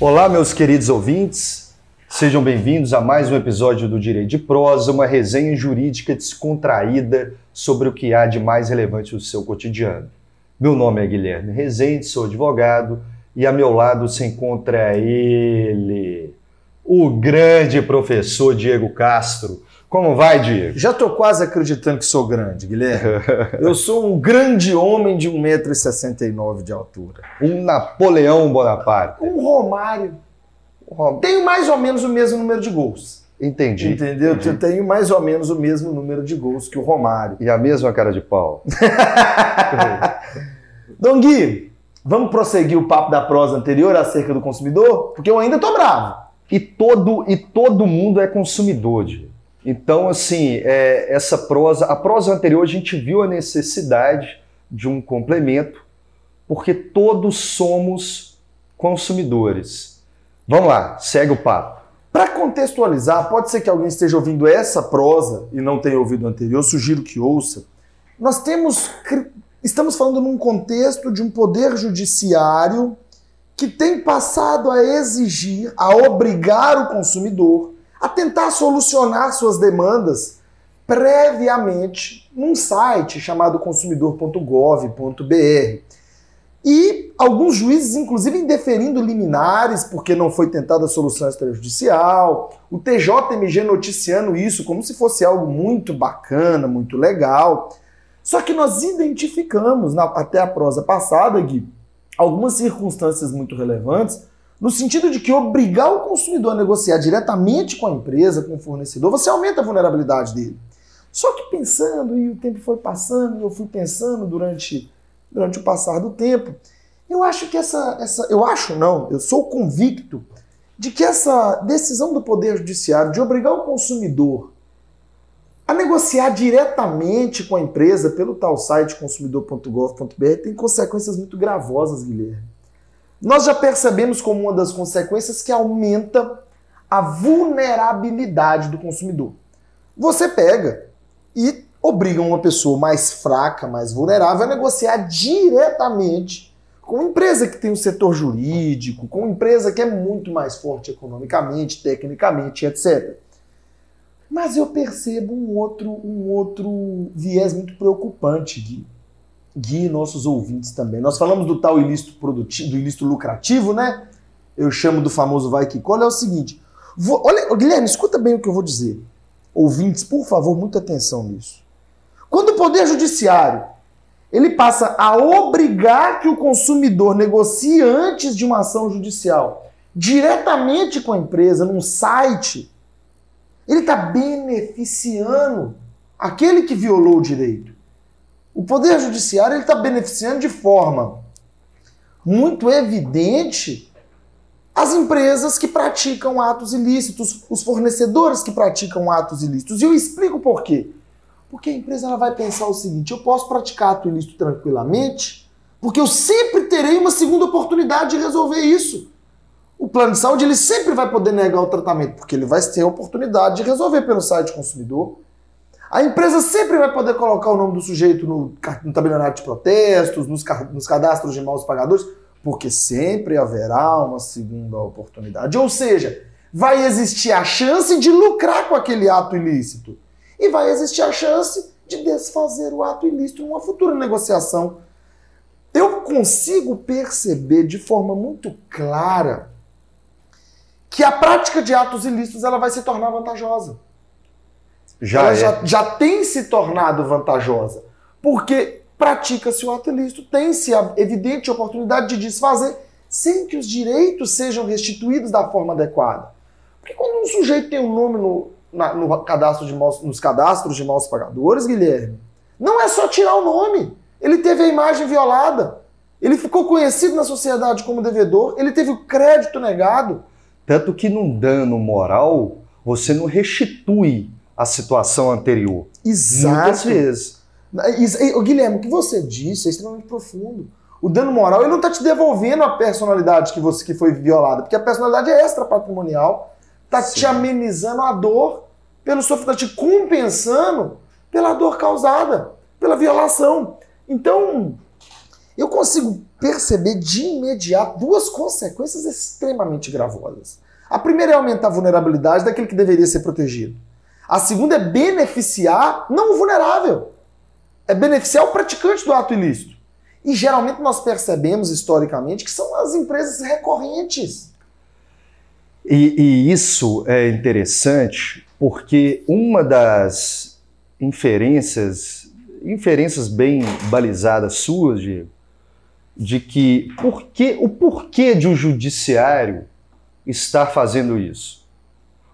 Olá, meus queridos ouvintes. Sejam bem-vindos a mais um episódio do Direito de Prosa, uma resenha jurídica descontraída sobre o que há de mais relevante no seu cotidiano. Meu nome é Guilherme Rezende, sou advogado e a meu lado se encontra ele, o grande professor Diego Castro. Como vai, Diego? Já tô quase acreditando que sou grande, Guilherme. Eu sou um grande homem de 1,69m de altura. Um Napoleão Bonaparte. Um Romário. Tenho mais ou menos o mesmo número de gols. Entendi. Entendeu? Entendi. Eu tenho mais ou menos o mesmo número de gols que o Romário. E a mesma cara de pau. Dom Gui, vamos prosseguir o papo da prosa anterior acerca do consumidor? Porque eu ainda tô bravo. E todo, e todo mundo é consumidor. Então, assim, é, essa prosa, a prosa anterior a gente viu a necessidade de um complemento, porque todos somos consumidores. Vamos lá, segue o papo. Para contextualizar, pode ser que alguém esteja ouvindo essa prosa e não tenha ouvido o anterior, sugiro que ouça. Nós temos, estamos falando num contexto de um poder judiciário que tem passado a exigir, a obrigar o consumidor a tentar solucionar suas demandas previamente num site chamado consumidor.gov.br. E alguns juízes, inclusive, indeferindo liminares, porque não foi tentada a solução extrajudicial, o TJMG noticiando isso como se fosse algo muito bacana, muito legal. Só que nós identificamos, na, até a prosa passada, Gui, algumas circunstâncias muito relevantes no sentido de que obrigar o consumidor a negociar diretamente com a empresa, com o fornecedor, você aumenta a vulnerabilidade dele. Só que pensando, e o tempo foi passando, e eu fui pensando durante, durante o passar do tempo, eu acho que essa, essa. Eu acho não, eu sou convicto de que essa decisão do Poder Judiciário de obrigar o consumidor a negociar diretamente com a empresa pelo tal site consumidor.gov.br tem consequências muito gravosas, Guilherme nós já percebemos como uma das consequências que aumenta a vulnerabilidade do consumidor. Você pega e obriga uma pessoa mais fraca, mais vulnerável, a negociar diretamente com uma empresa que tem um setor jurídico, com uma empresa que é muito mais forte economicamente, tecnicamente, etc. Mas eu percebo um outro, um outro viés muito preocupante, Gui guie nossos ouvintes também. Nós falamos do tal ilícito produtivo, do ilícito lucrativo, né? Eu chamo do famoso vai que cola. É o seguinte, vou, olha, Guilherme, escuta bem o que eu vou dizer. Ouvintes, por favor, muita atenção nisso. Quando o Poder Judiciário ele passa a obrigar que o consumidor negocie antes de uma ação judicial diretamente com a empresa num site, ele está beneficiando aquele que violou o direito. O Poder Judiciário está beneficiando de forma muito evidente as empresas que praticam atos ilícitos, os fornecedores que praticam atos ilícitos. E eu explico por quê. Porque a empresa ela vai pensar o seguinte: eu posso praticar ato ilícito tranquilamente, porque eu sempre terei uma segunda oportunidade de resolver isso. O plano de saúde ele sempre vai poder negar o tratamento, porque ele vai ter a oportunidade de resolver pelo site consumidor. A empresa sempre vai poder colocar o nome do sujeito no, no tabelionário de protestos, nos, nos cadastros de maus pagadores, porque sempre haverá uma segunda oportunidade. Ou seja, vai existir a chance de lucrar com aquele ato ilícito. E vai existir a chance de desfazer o ato ilícito numa futura negociação. Eu consigo perceber de forma muito clara que a prática de atos ilícitos ela vai se tornar vantajosa já, ela é. já, já tem se tornado vantajosa. Porque pratica-se o ato ilícito, tem-se a evidente oportunidade de desfazer sem que os direitos sejam restituídos da forma adequada. Porque quando um sujeito tem um nome no, na, no cadastro de maus, nos cadastros de maus pagadores, Guilherme, não é só tirar o nome. Ele teve a imagem violada. Ele ficou conhecido na sociedade como devedor. Ele teve o crédito negado. Tanto que num dano moral, você não restitui a situação anterior. Exato. Muitas vezes. O Guilherme, o que você disse é extremamente profundo. O dano moral ele não está te devolvendo a personalidade que você que foi violada, porque a personalidade é extra patrimonial. Está te amenizando a dor pelo sofrimento, está te compensando pela dor causada, pela violação. Então, eu consigo perceber de imediato duas consequências extremamente gravosas. A primeira é aumentar a vulnerabilidade daquele que deveria ser protegido. A segunda é beneficiar não o vulnerável, é beneficiar o praticante do ato ilícito. E geralmente nós percebemos historicamente que são as empresas recorrentes. E, e isso é interessante porque uma das inferências, inferências bem balizadas suas, Diego, de que porquê, o porquê de o um judiciário estar fazendo isso.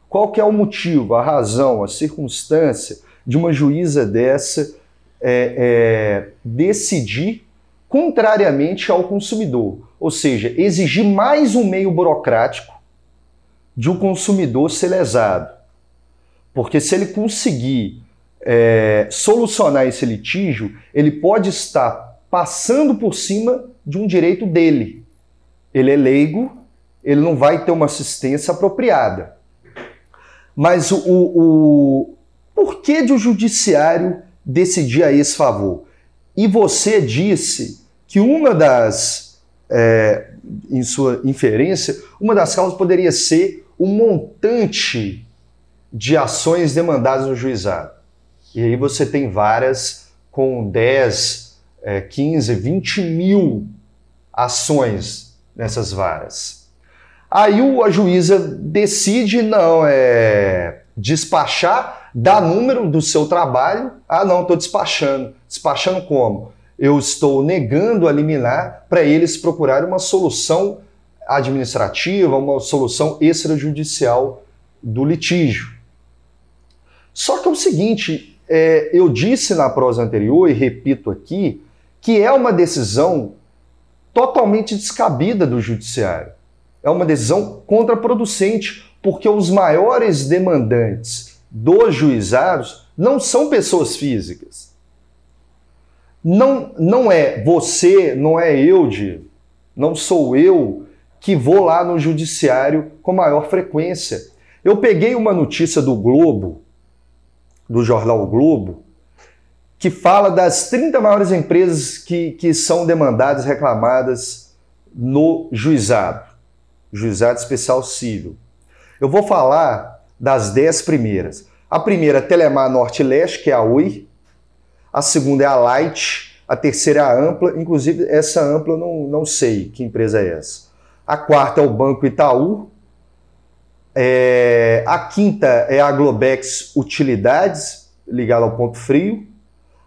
Qual que é o motivo, a razão, a circunstância de uma juíza dessa é, é, decidir contrariamente ao consumidor, ou seja, exigir mais um meio burocrático de o um consumidor ser lesado. Porque se ele conseguir é, solucionar esse litígio, ele pode estar passando por cima de um direito dele. Ele é leigo, ele não vai ter uma assistência apropriada. Mas o, o, porquê de o judiciário decidir a esse favor? E você disse que uma das, é, em sua inferência, uma das causas poderia ser o montante de ações demandadas no juizado. E aí você tem várias com 10, é, 15, 20 mil ações nessas varas. Aí a juíza decide não é despachar, dá número do seu trabalho. Ah, não, estou despachando. Despachando como? Eu estou negando a liminar para eles procurarem uma solução administrativa, uma solução extrajudicial do litígio. Só que é o seguinte, é, eu disse na prosa anterior e repito aqui, que é uma decisão totalmente descabida do judiciário. É uma decisão contraproducente, porque os maiores demandantes dos juizados não são pessoas físicas. Não, não é você, não é eu, Diego, não sou eu que vou lá no judiciário com maior frequência. Eu peguei uma notícia do Globo, do jornal o Globo, que fala das 30 maiores empresas que, que são demandadas, reclamadas no juizado, juizado especial civil. Eu vou falar das 10 primeiras. A primeira, Telemar Norte Leste, que é a Oi. A segunda é a Light. A terceira é a Ampla. Inclusive, essa Ampla eu não, não sei que empresa é essa. A quarta é o Banco Itaú. É, a quinta é a Globex Utilidades, ligada ao ponto frio.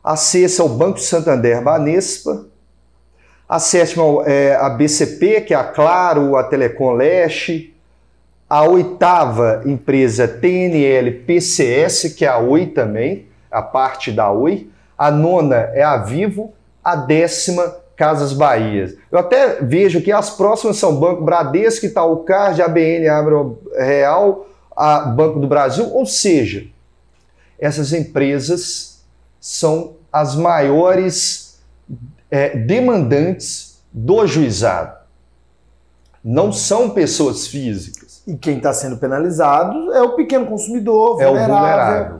A sexta é o Banco Santander Banespa. A sétima é a BCP, que é a Claro, a Telecom Leste. A oitava empresa TNL PCS, que é a Oi também, a parte da Oi. A nona é a Vivo. A décima, Casas Bahia. Eu até vejo que as próximas são Banco Bradesco, Itaú Card, ABN, Abro Real, a Banco do Brasil, ou seja, essas empresas são as maiores é, demandantes do juizado. Não são pessoas físicas. E quem está sendo penalizado é o pequeno consumidor, vulnerável. É o vulnerável.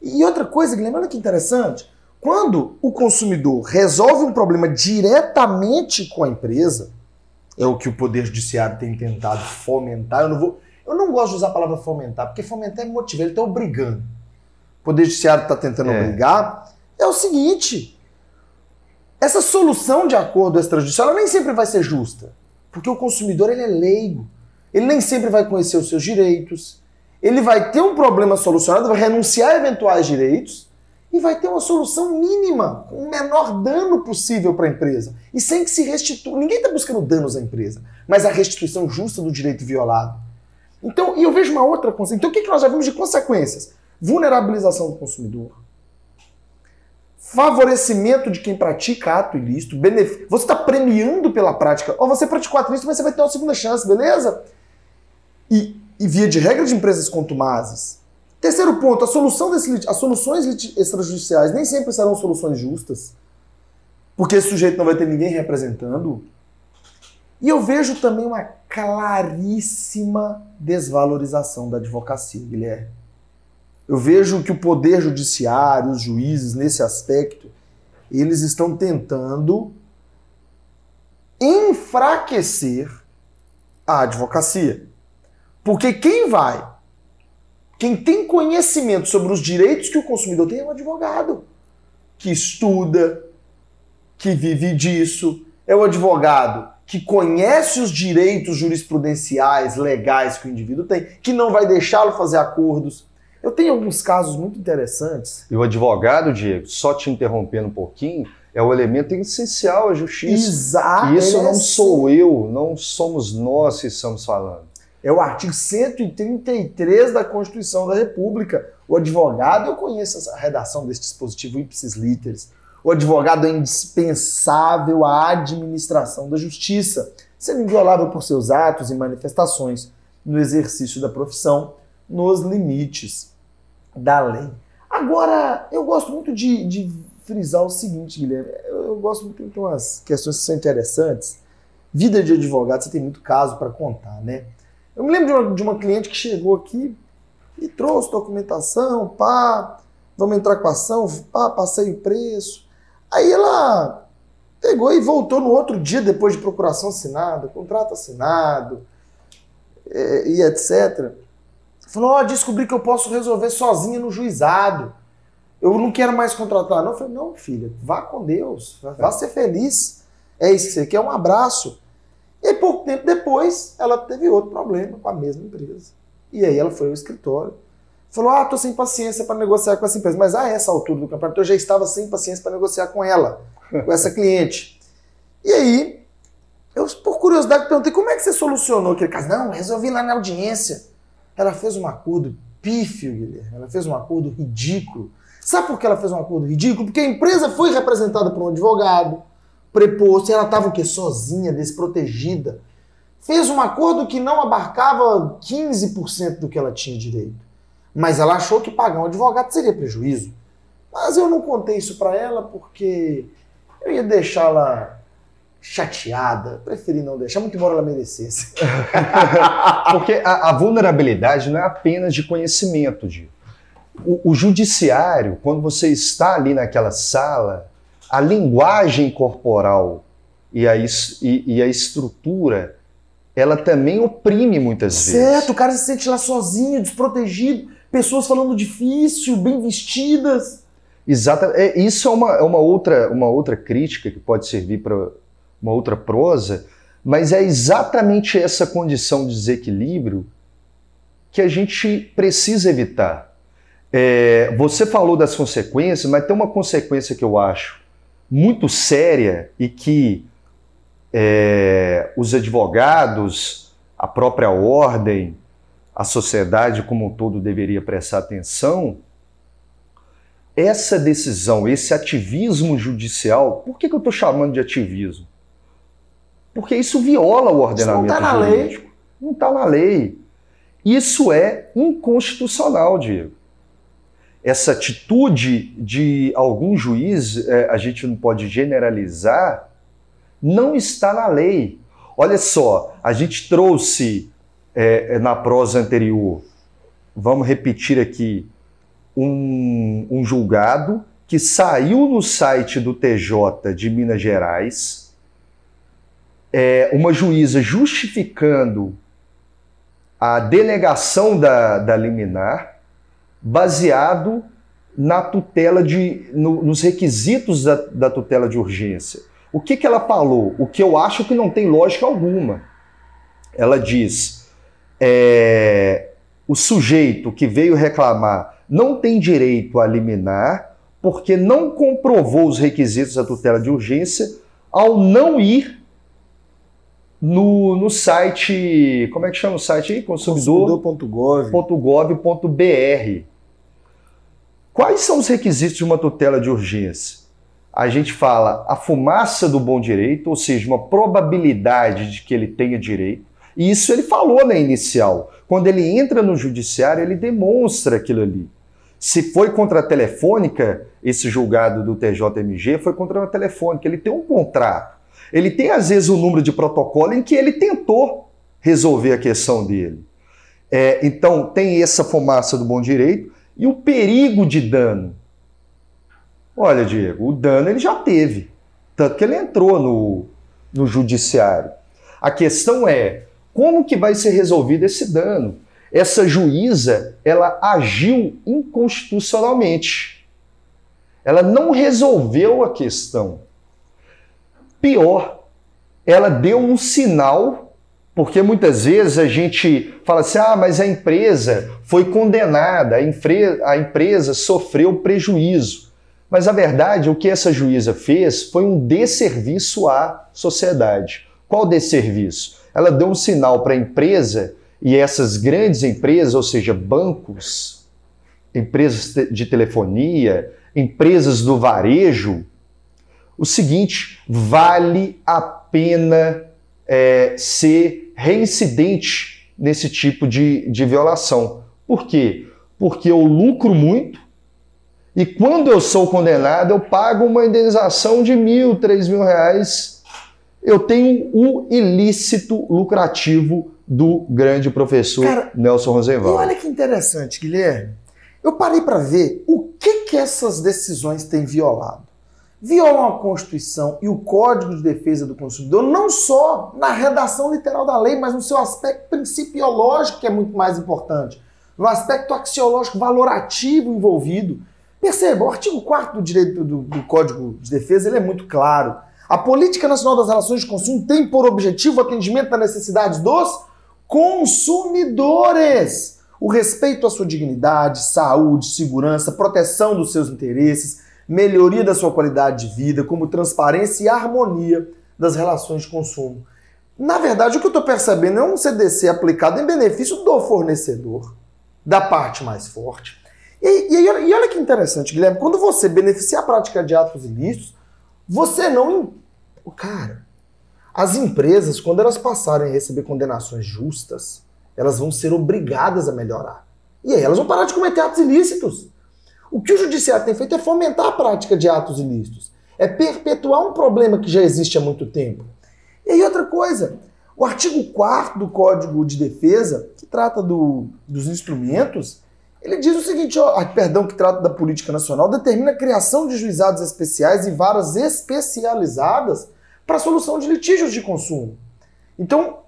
E outra coisa, Guilherme, olha que interessante. Quando o consumidor resolve um problema diretamente com a empresa, é o que o Poder Judiciário tem tentado fomentar. Eu não, vou, eu não gosto de usar a palavra fomentar, porque fomentar é motivo, ele está obrigando. O Poder Judiciário está tentando é. obrigar é o seguinte: essa solução de acordo extrajudicial nem sempre vai ser justa, porque o consumidor ele é leigo, ele nem sempre vai conhecer os seus direitos, ele vai ter um problema solucionado, vai renunciar a eventuais direitos e vai ter uma solução mínima, com o menor dano possível para a empresa. E sem que se restitua. Ninguém está buscando danos à empresa, mas a restituição justa do direito violado. Então, e eu vejo uma outra consequência. Então, o que, nós já vimos de consequências? Vulnerabilização do consumidor, favorecimento de quem pratica ato ilícito, benefício. Você está premiando pela prática. Ou você praticou ato ilícito, mas você vai ter uma segunda chance, beleza? E, e via de regra de empresas contumazes. Terceiro ponto, a solução desse, as soluções extrajudiciais nem sempre serão soluções justas, porque esse sujeito não vai ter ninguém representando. E eu vejo também uma claríssima desvalorização da advocacia, Guilherme. Eu vejo que o poder judiciário, os juízes, nesse aspecto, eles estão tentando enfraquecer a advocacia. Porque quem vai, quem tem conhecimento sobre os direitos que o consumidor tem é um advogado que estuda, que vive disso, é o advogado que conhece os direitos jurisprudenciais, legais que o indivíduo tem, que não vai deixá-lo fazer acordos. Eu tenho alguns casos muito interessantes. E o advogado, Diego, só te interrompendo um pouquinho, é o elemento essencial à justiça. Exato. E isso não sou eu, não somos nós que estamos falando. É o artigo 133 da Constituição da República. O advogado, eu conheço a redação desse dispositivo ipsis literis. O advogado é indispensável à administração da justiça, sendo inviolável por seus atos e manifestações no exercício da profissão, nos limites da lei. Agora, eu gosto muito de, de frisar o seguinte, Guilherme. Eu, eu gosto muito de umas questões que são interessantes. Vida de advogado, você tem muito caso para contar, né? Eu me lembro de uma, de uma, cliente que chegou aqui e trouxe documentação, pá, vamos entrar com a ação, pá, passei o preço. Aí ela pegou e voltou no outro dia, depois de procuração assinada, contrato assinado e, e etc. Falou: Ó, oh, descobri que eu posso resolver sozinha no juizado. Eu não quero mais contratar. Não, eu falei: Não, filha, vá com Deus, vá ser feliz. É isso que você quer, um abraço. E pouco tempo depois, ela teve outro problema com a mesma empresa. E aí ela foi ao escritório Falou: Ah, tô sem paciência para negociar com essa empresa. Mas a essa altura do campeonato eu já estava sem paciência para negociar com ela, com essa cliente. E aí, eu, por curiosidade, perguntei: Como é que você solucionou aquele caso? Não, resolvi lá na audiência. Ela fez um acordo pífio, Guilherme. Ela fez um acordo ridículo. Sabe por que ela fez um acordo ridículo? Porque a empresa foi representada por um advogado, preposto, e ela estava o quê? Sozinha, desprotegida. Fez um acordo que não abarcava 15% do que ela tinha direito. Mas ela achou que pagar um advogado seria prejuízo. Mas eu não contei isso para ela porque eu ia deixá-la chateada. Preferi não deixar, muito embora ela merecesse. porque a, a, vulnerabilidade não é apenas de conhecimento, de o, o judiciário, quando você está ali naquela sala, a linguagem corporal e a, e, e a estrutura ela também oprime muitas certo, vezes. Certo, o cara se sente lá sozinho, desprotegido pessoas falando difícil, bem vestidas. Exato. É, isso é uma, é uma, outra, uma outra crítica que pode servir para uma outra prosa, mas é exatamente essa condição de desequilíbrio que a gente precisa evitar. É, você falou das consequências, mas tem uma consequência que eu acho muito séria e que é, os advogados, a própria ordem, a sociedade como um todo deveria prestar atenção, essa decisão, esse ativismo judicial, por que, que eu estou chamando de ativismo? Porque isso viola o ordenamento isso não tá jurídico. Lei. Não está na lei. Isso é inconstitucional, Diego. Essa atitude de algum juiz, é, a gente não pode generalizar, não está na lei. Olha só, a gente trouxe é, é, na prosa anterior. Vamos repetir aqui um, um julgado que saiu no site do TJ de Minas Gerais, é, uma juíza justificando a denegação da, da liminar, baseado na tutela de, no, nos requisitos da, da, tutela de urgência. O que, que ela falou? O que eu acho que não tem lógica alguma. Ela diz: é, o sujeito que veio reclamar não tem direito a liminar porque não comprovou os requisitos da tutela de urgência ao não ir no, no site, como é que chama o site aí? Consumidor.gov.br. Consumidor. Quais são os requisitos de uma tutela de urgência? A gente fala a fumaça do bom direito, ou seja, uma probabilidade de que ele tenha direito. E isso ele falou na inicial. Quando ele entra no judiciário, ele demonstra aquilo ali. Se foi contra a telefônica, esse julgado do TJMG foi contra a telefônica. Ele tem um contrato. Ele tem, às vezes, um número de protocolo em que ele tentou resolver a questão dele. É, então, tem essa fumaça do bom direito e o perigo de dano. Olha, Diego, o dano ele já teve. Tanto que ele entrou no, no judiciário. A questão é como que vai ser resolvido esse dano? Essa juíza, ela agiu inconstitucionalmente. Ela não resolveu a questão. Pior, ela deu um sinal, porque muitas vezes a gente fala assim: ah, mas a empresa foi condenada, a, a empresa sofreu prejuízo. Mas a verdade, o que essa juíza fez foi um desserviço à sociedade. Qual desserviço? Ela deu um sinal para a empresa e essas grandes empresas, ou seja, bancos, empresas de telefonia, empresas do varejo, o seguinte: vale a pena é, ser reincidente nesse tipo de, de violação. Por quê? Porque eu lucro muito e quando eu sou condenado, eu pago uma indenização de mil, três mil reais. Eu tenho o ilícito lucrativo do grande professor Cara, Nelson Rosenwald. olha que interessante, Guilherme. Eu parei para ver o que, que essas decisões têm violado. Violam a Constituição e o Código de Defesa do Consumidor, não só na redação literal da lei, mas no seu aspecto principiológico, que é muito mais importante, no aspecto axiológico valorativo envolvido. Perceba, o artigo 4 do direito do, do Código de Defesa ele é muito claro. A Política Nacional das Relações de Consumo tem por objetivo o atendimento das necessidades dos consumidores. O respeito à sua dignidade, saúde, segurança, proteção dos seus interesses, melhoria da sua qualidade de vida, como transparência e harmonia das relações de consumo. Na verdade, o que eu estou percebendo é um CDC aplicado em benefício do fornecedor, da parte mais forte. E, e, e olha que interessante, Guilherme, quando você beneficia a prática de atos ilícitos, você não. Cara, as empresas, quando elas passarem a receber condenações justas, elas vão ser obrigadas a melhorar. E aí elas vão parar de cometer atos ilícitos. O que o judiciário tem feito é fomentar a prática de atos ilícitos. É perpetuar um problema que já existe há muito tempo. E aí outra coisa, o artigo 4 do Código de Defesa, que trata do, dos instrumentos, ele diz o seguinte, ó, perdão, que trata da política nacional, determina a criação de juizados especiais e varas especializadas para a solução de litígios de consumo. Então,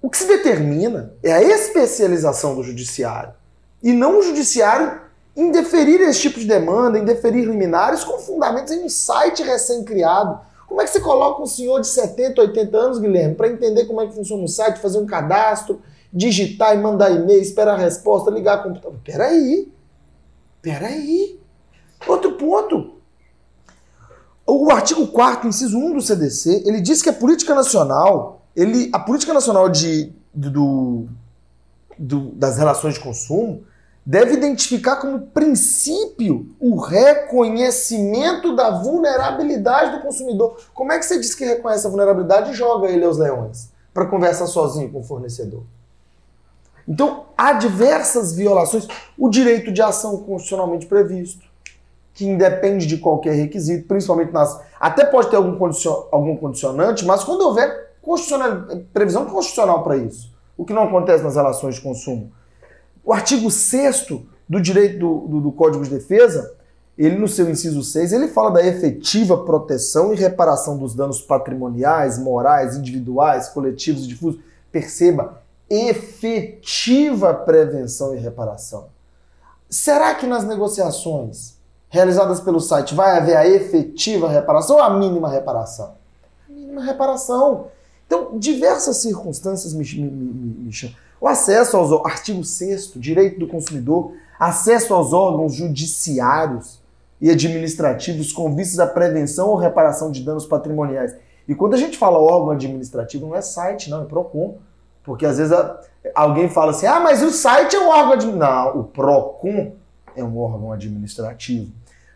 o que se determina é a especialização do judiciário e não o judiciário indeferir esse tipo de demanda, indeferir liminares com fundamentos em um site recém-criado. Como é que você coloca um senhor de 70, 80 anos, Guilherme, para entender como é que funciona um site, fazer um cadastro, digitar e mandar e-mail, esperar a resposta, ligar a computador? Peraí, peraí. Outro ponto. O artigo 4 inciso 1 do CDC, ele diz que a política nacional, ele, a política nacional de, do, do, das relações de consumo, deve identificar como princípio o reconhecimento da vulnerabilidade do consumidor. Como é que você diz que reconhece a vulnerabilidade e joga ele aos leões para conversar sozinho com o fornecedor? Então, há diversas violações. O direito de ação constitucionalmente previsto, que independe de qualquer requisito, principalmente nas. Até pode ter algum, condicion, algum condicionante, mas quando houver constitucional, previsão constitucional para isso, o que não acontece nas relações de consumo o artigo 6 do direito do, do, do, Código de Defesa, ele no seu inciso 6, ele fala da efetiva proteção e reparação dos danos patrimoniais, morais, individuais, coletivos e difusos. Perceba, efetiva prevenção e reparação. Será que nas negociações realizadas pelo site vai haver a efetiva reparação ou a mínima reparação? A mínima reparação. Então, diversas circunstâncias me, me, me, me chamam. O acesso aos artigo 6 direito do consumidor, acesso aos órgãos judiciários e administrativos com vistas à prevenção ou reparação de danos patrimoniais. E quando a gente fala órgão administrativo, não é site, não, é PROCON. Porque às vezes alguém fala assim: ah, mas o site é um órgão administrativo. Não, o PROCON é um órgão administrativo.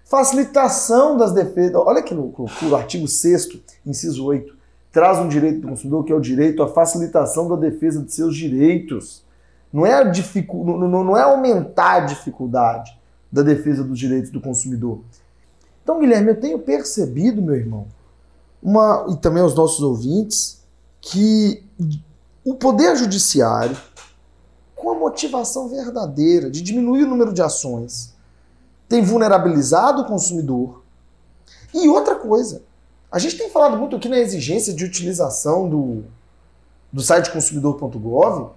Facilitação das defesas. Olha que loucura, artigo 6, inciso 8 traz um direito do consumidor que é o direito à facilitação da defesa de seus direitos. Não é, dificu... não, é aumentar a dificuldade da defesa dos direitos do consumidor. Então, Guilherme, eu tenho percebido, meu irmão, uma, e também aos nossos ouvintes que o Poder Judiciário, com a motivação verdadeira de diminuir o número de ações, tem vulnerabilizado o consumidor. E outra coisa, a gente tem falado muito aqui na exigência de utilização do, do site consumidor.gov,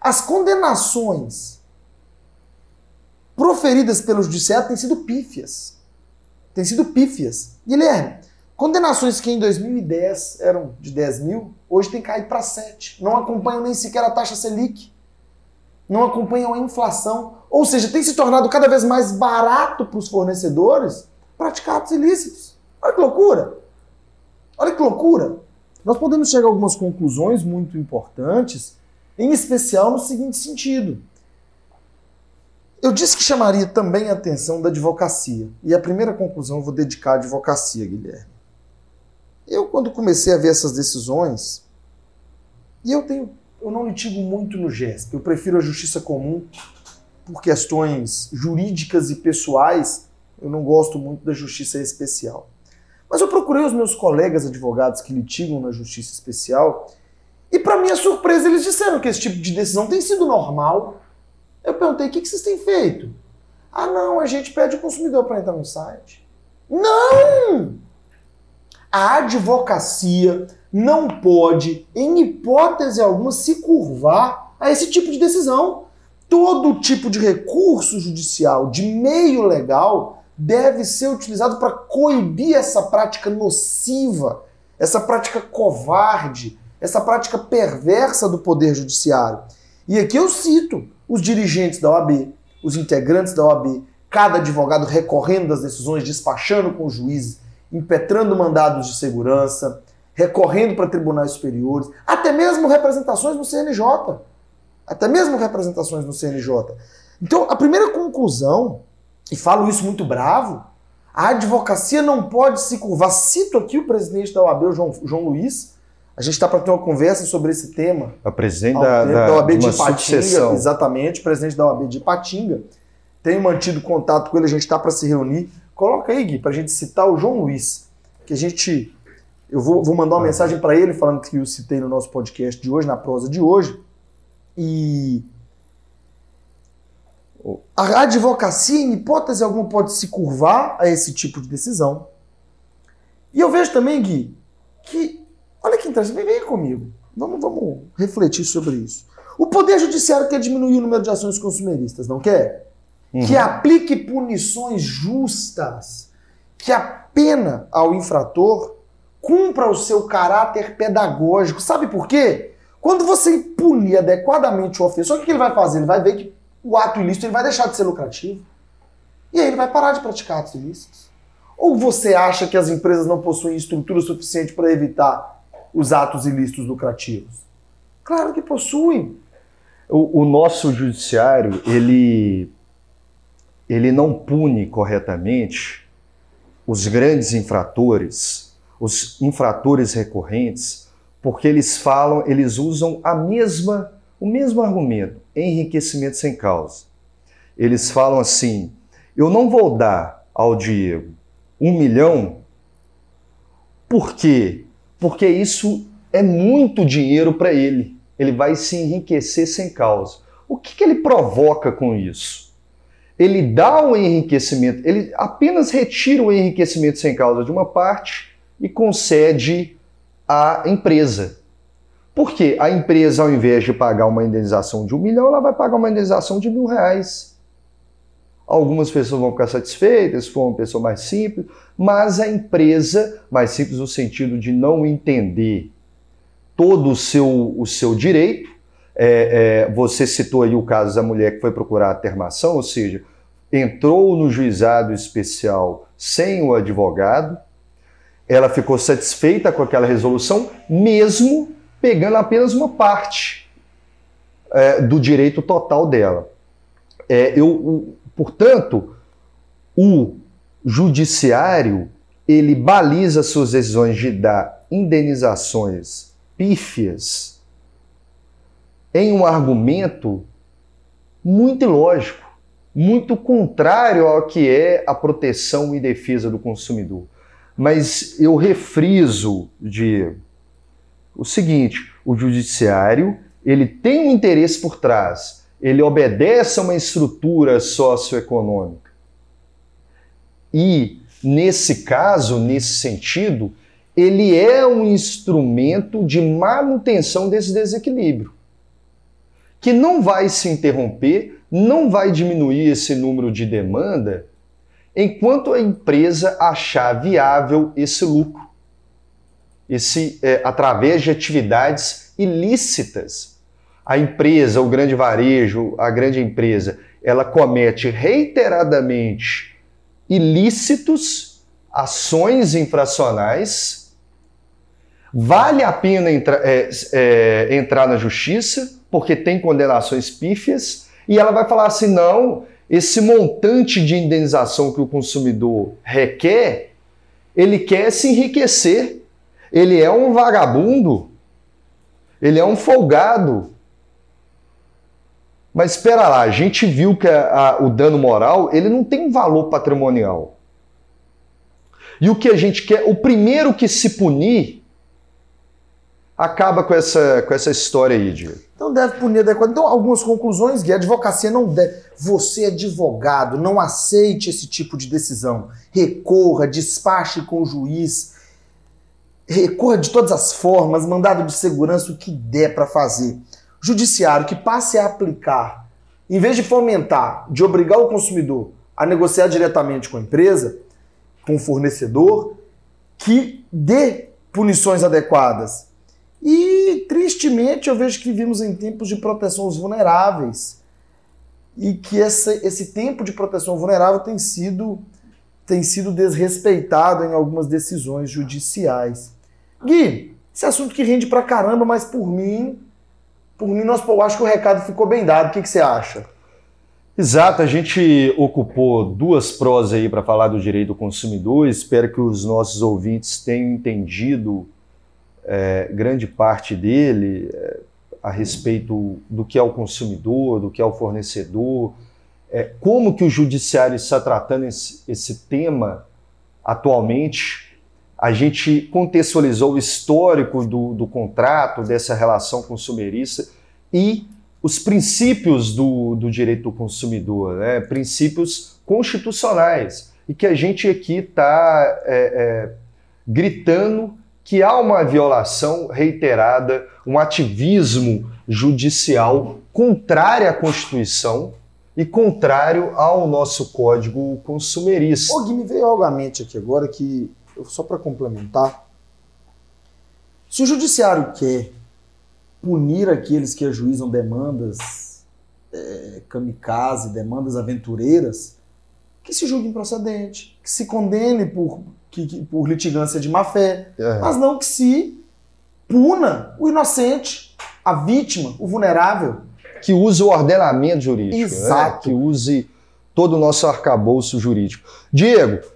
as condenações proferidas pelo judiciário têm sido pífias. Têm sido pífias. Guilherme, condenações que em 2010 eram de 10 mil, hoje tem caído para 7. Não acompanham nem sequer a taxa Selic. Não acompanham a inflação. Ou seja, tem se tornado cada vez mais barato para os fornecedores praticar atos ilícitos. Olha que loucura! Olha que loucura! Nós podemos chegar a algumas conclusões muito importantes, em especial no seguinte sentido. Eu disse que chamaria também a atenção da advocacia. E a primeira conclusão eu vou dedicar à advocacia, Guilherme. Eu, quando comecei a ver essas decisões, e eu tenho, eu não litigo muito no GESP, eu prefiro a justiça comum por questões jurídicas e pessoais, eu não gosto muito da justiça especial. Mas eu procurei os meus colegas advogados que litigam na justiça especial e, para minha surpresa, eles disseram que esse tipo de decisão tem sido normal. Eu perguntei: o que vocês têm feito? Ah, não, a gente pede o consumidor para entrar no site. Não! A advocacia não pode, em hipótese alguma, se curvar a esse tipo de decisão. Todo tipo de recurso judicial, de meio legal, deve ser utilizado para coibir essa prática nociva, essa prática covarde, essa prática perversa do Poder Judiciário. E aqui eu cito os dirigentes da OAB, os integrantes da OAB, cada advogado recorrendo das decisões, despachando com os juízes, impetrando mandados de segurança, recorrendo para tribunais superiores, até mesmo representações no CNJ. Até mesmo representações no CNJ. Então, a primeira conclusão e falo isso muito bravo, a advocacia não pode se curvar. Cito aqui o presidente da OAB, o João, João Luiz. A gente está para ter uma conversa sobre esse tema. A presidente da, da, da OAB de, de Ipatinga, exatamente, presidente da OAB de Ipatinga. Tenho mantido contato com ele, a gente está para se reunir. Coloca aí, Gui, para a gente citar o João Luiz, que a gente. Eu vou, vou mandar uma ah. mensagem para ele falando que eu citei no nosso podcast de hoje, na prosa de hoje. E a advocacia, em hipótese alguma, pode se curvar a esse tipo de decisão. E eu vejo também, Gui, que. Olha que interessante, vem, comigo. Vamos, vamos refletir sobre isso. O Poder Judiciário quer diminuir o número de ações consumeristas, não quer? Uhum. Que aplique punições justas, que a pena ao infrator cumpra o seu caráter pedagógico. Sabe por quê? Quando você punir adequadamente o ofensor, o que ele vai fazer? Ele vai ver que o ato ilícito ele vai deixar de ser lucrativo. E aí ele vai parar de praticar atos ilícitos. Ou você acha que as empresas não possuem estrutura suficiente para evitar os atos ilícitos lucrativos? Claro que possuem. O, o nosso judiciário, ele, ele não pune corretamente os grandes infratores, os infratores recorrentes, porque eles falam, eles usam a mesma o mesmo argumento, enriquecimento sem causa. Eles falam assim: eu não vou dar ao Diego um milhão, por quê? Porque isso é muito dinheiro para ele. Ele vai se enriquecer sem causa. O que, que ele provoca com isso? Ele dá o enriquecimento, ele apenas retira o enriquecimento sem causa de uma parte e concede à empresa. Porque a empresa, ao invés de pagar uma indenização de um milhão, ela vai pagar uma indenização de mil reais. Algumas pessoas vão ficar satisfeitas, se for uma pessoa mais simples, mas a empresa, mais simples no sentido de não entender todo o seu, o seu direito, é, é, você citou aí o caso da mulher que foi procurar a termação, ou seja, entrou no juizado especial sem o advogado, ela ficou satisfeita com aquela resolução, mesmo pegando apenas uma parte é, do direito total dela. É, eu, o, portanto, o judiciário ele baliza suas decisões de dar indenizações pífias em um argumento muito ilógico, muito contrário ao que é a proteção e defesa do consumidor. Mas eu refriso de o seguinte: o judiciário ele tem um interesse por trás, ele obedece a uma estrutura socioeconômica. E, nesse caso, nesse sentido, ele é um instrumento de manutenção desse desequilíbrio, que não vai se interromper, não vai diminuir esse número de demanda enquanto a empresa achar viável esse lucro, esse é, através de atividades ilícitas. A empresa, o grande varejo, a grande empresa, ela comete reiteradamente ilícitos, ações infracionais. Vale a pena entra, é, é, entrar na justiça, porque tem condenações pífias, e ela vai falar assim: não, esse montante de indenização que o consumidor requer, ele quer se enriquecer. Ele é um vagabundo. Ele é um folgado. Mas espera lá, a gente viu que a, a, o dano moral ele não tem valor patrimonial. E o que a gente quer, o primeiro que se punir acaba com essa, com essa história aí, Diego. Então deve punir adequado. Então, algumas conclusões, Gui, a advocacia não deve. Você, advogado, não aceite esse tipo de decisão. Recorra, despache com o juiz, recorra de todas as formas, mandado de segurança, o que der para fazer. Judiciário que passe a aplicar, em vez de fomentar, de obrigar o consumidor a negociar diretamente com a empresa, com o fornecedor, que dê punições adequadas e, tristemente, eu vejo que vivemos em tempos de proteção aos vulneráveis e que essa, esse tempo de proteção vulnerável tem sido, tem sido desrespeitado em algumas decisões judiciais. Gui, esse assunto que rende pra caramba, mas por mim, por mim, nós, eu acho que o recado ficou bem dado. O que, que você acha? Exato, a gente ocupou duas prosas aí para falar do direito do consumidor. Espero que os nossos ouvintes tenham entendido é, grande parte dele é, a respeito do que é o consumidor, do que é o fornecedor, é, como que o judiciário está tratando esse, esse tema atualmente. A gente contextualizou o histórico do, do contrato, dessa relação consumerista e os princípios do, do direito do consumidor, né? princípios constitucionais, e que a gente aqui está é, é, gritando que há uma violação reiterada, um ativismo judicial contrário à Constituição e contrário ao nosso Código Consumerista. Ô, Gui, me veio algo à mente aqui agora que, só para complementar, se o Judiciário quer punir aqueles que ajuizam demandas é, kamikaze, demandas aventureiras, que se julgue improcedente, que se condene por que, que, por litigância de má fé, é. mas não que se puna o inocente, a vítima, o vulnerável. Que use o ordenamento jurídico. Né? Exato. Né? Que use todo o nosso arcabouço jurídico. Diego,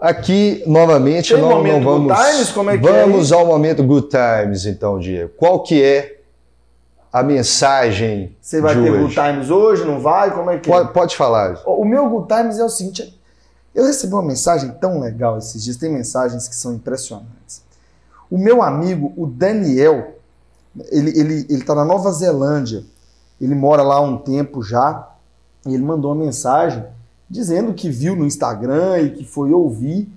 aqui novamente Tem não, momento não vamos. Good times, como é que vamos é ao momento Good Times, então, Diego. Qual que é a mensagem? Você vai de ter hoje? Good Times hoje? Não vai? Como é que Pode, pode falar. O meu Good Times é o seguinte: eu recebi uma mensagem tão legal esses dias, tem mensagens que são impressionantes. O meu amigo, o Daniel, ele, ele, ele tá na Nova Zelândia, ele mora lá há um tempo já, e ele mandou uma mensagem dizendo que viu no Instagram e que foi ouvir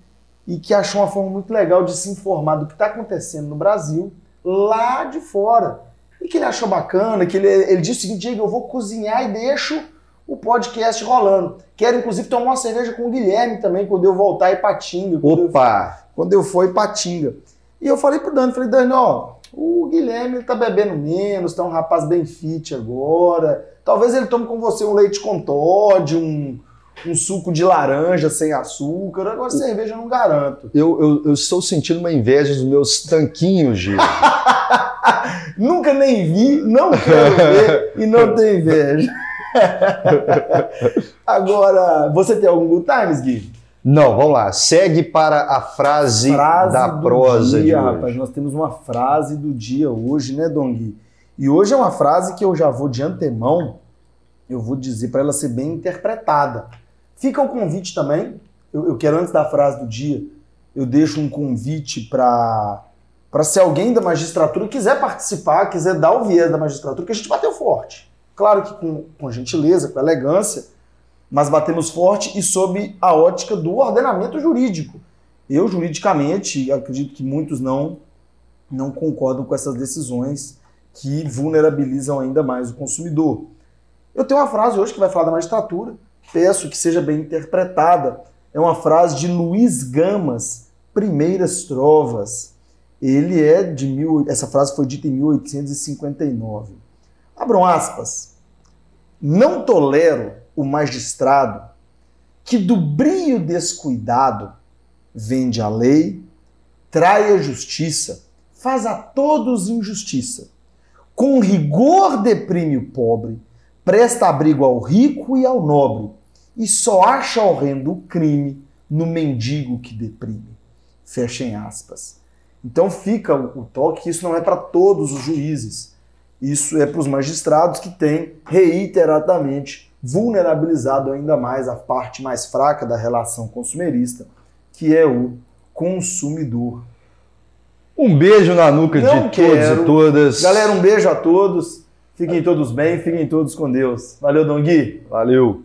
e que achou uma forma muito legal de se informar do que está acontecendo no Brasil lá de fora. E que ele achou bacana, que ele, ele disse o seguinte, Diego, eu vou cozinhar e deixo o podcast rolando. Quero, inclusive, tomar uma cerveja com o Guilherme também, quando eu voltar em Patinga. Opa! Eu, quando eu for em Patinga. E eu falei pro Dani, falei, Dani, ó, o Guilherme ele tá bebendo menos, tá um rapaz bem fit agora. Talvez ele tome com você um leite com Todd, um, um suco de laranja sem açúcar. Agora cerveja eu não garanto. Eu, eu, eu, estou sentindo uma inveja dos meus tanquinhos, Gil. Nunca nem vi, não quero ver e não tenho inveja. Agora, você tem algum Good Times, Gui? Não, vamos lá. Segue para a frase, frase da prosa dia, de hoje. rapaz. Nós temos uma frase do dia hoje, né, Dom Gui? E hoje é uma frase que eu já vou de antemão, eu vou dizer para ela ser bem interpretada. Fica o convite também, eu, eu quero antes da frase do dia, eu deixo um convite para para se alguém da magistratura quiser participar, quiser dar o viés da magistratura, que a gente bateu forte. Claro que com, com gentileza, com elegância, mas batemos forte e sob a ótica do ordenamento jurídico. Eu, juridicamente, acredito que muitos não, não concordam com essas decisões que vulnerabilizam ainda mais o consumidor. Eu tenho uma frase hoje que vai falar da magistratura, peço que seja bem interpretada. É uma frase de Luiz Gamas, Primeiras Trovas. Ele é de mil. Essa frase foi dita em 1859. Abram aspas. Não tolero o magistrado que do brio descuidado vende a lei, trai a justiça, faz a todos injustiça. Com rigor deprime o pobre, presta abrigo ao rico e ao nobre, e só acha horrendo o crime no mendigo que deprime. Fechem aspas. Então fica o toque que isso não é para todos os juízes. Isso é para os magistrados que têm reiteradamente vulnerabilizado ainda mais a parte mais fraca da relação consumerista, que é o consumidor. Um beijo na nuca Não de quero. todos e todas. Galera, um beijo a todos. Fiquem todos bem, fiquem todos com Deus. Valeu, Dom Gui. Valeu.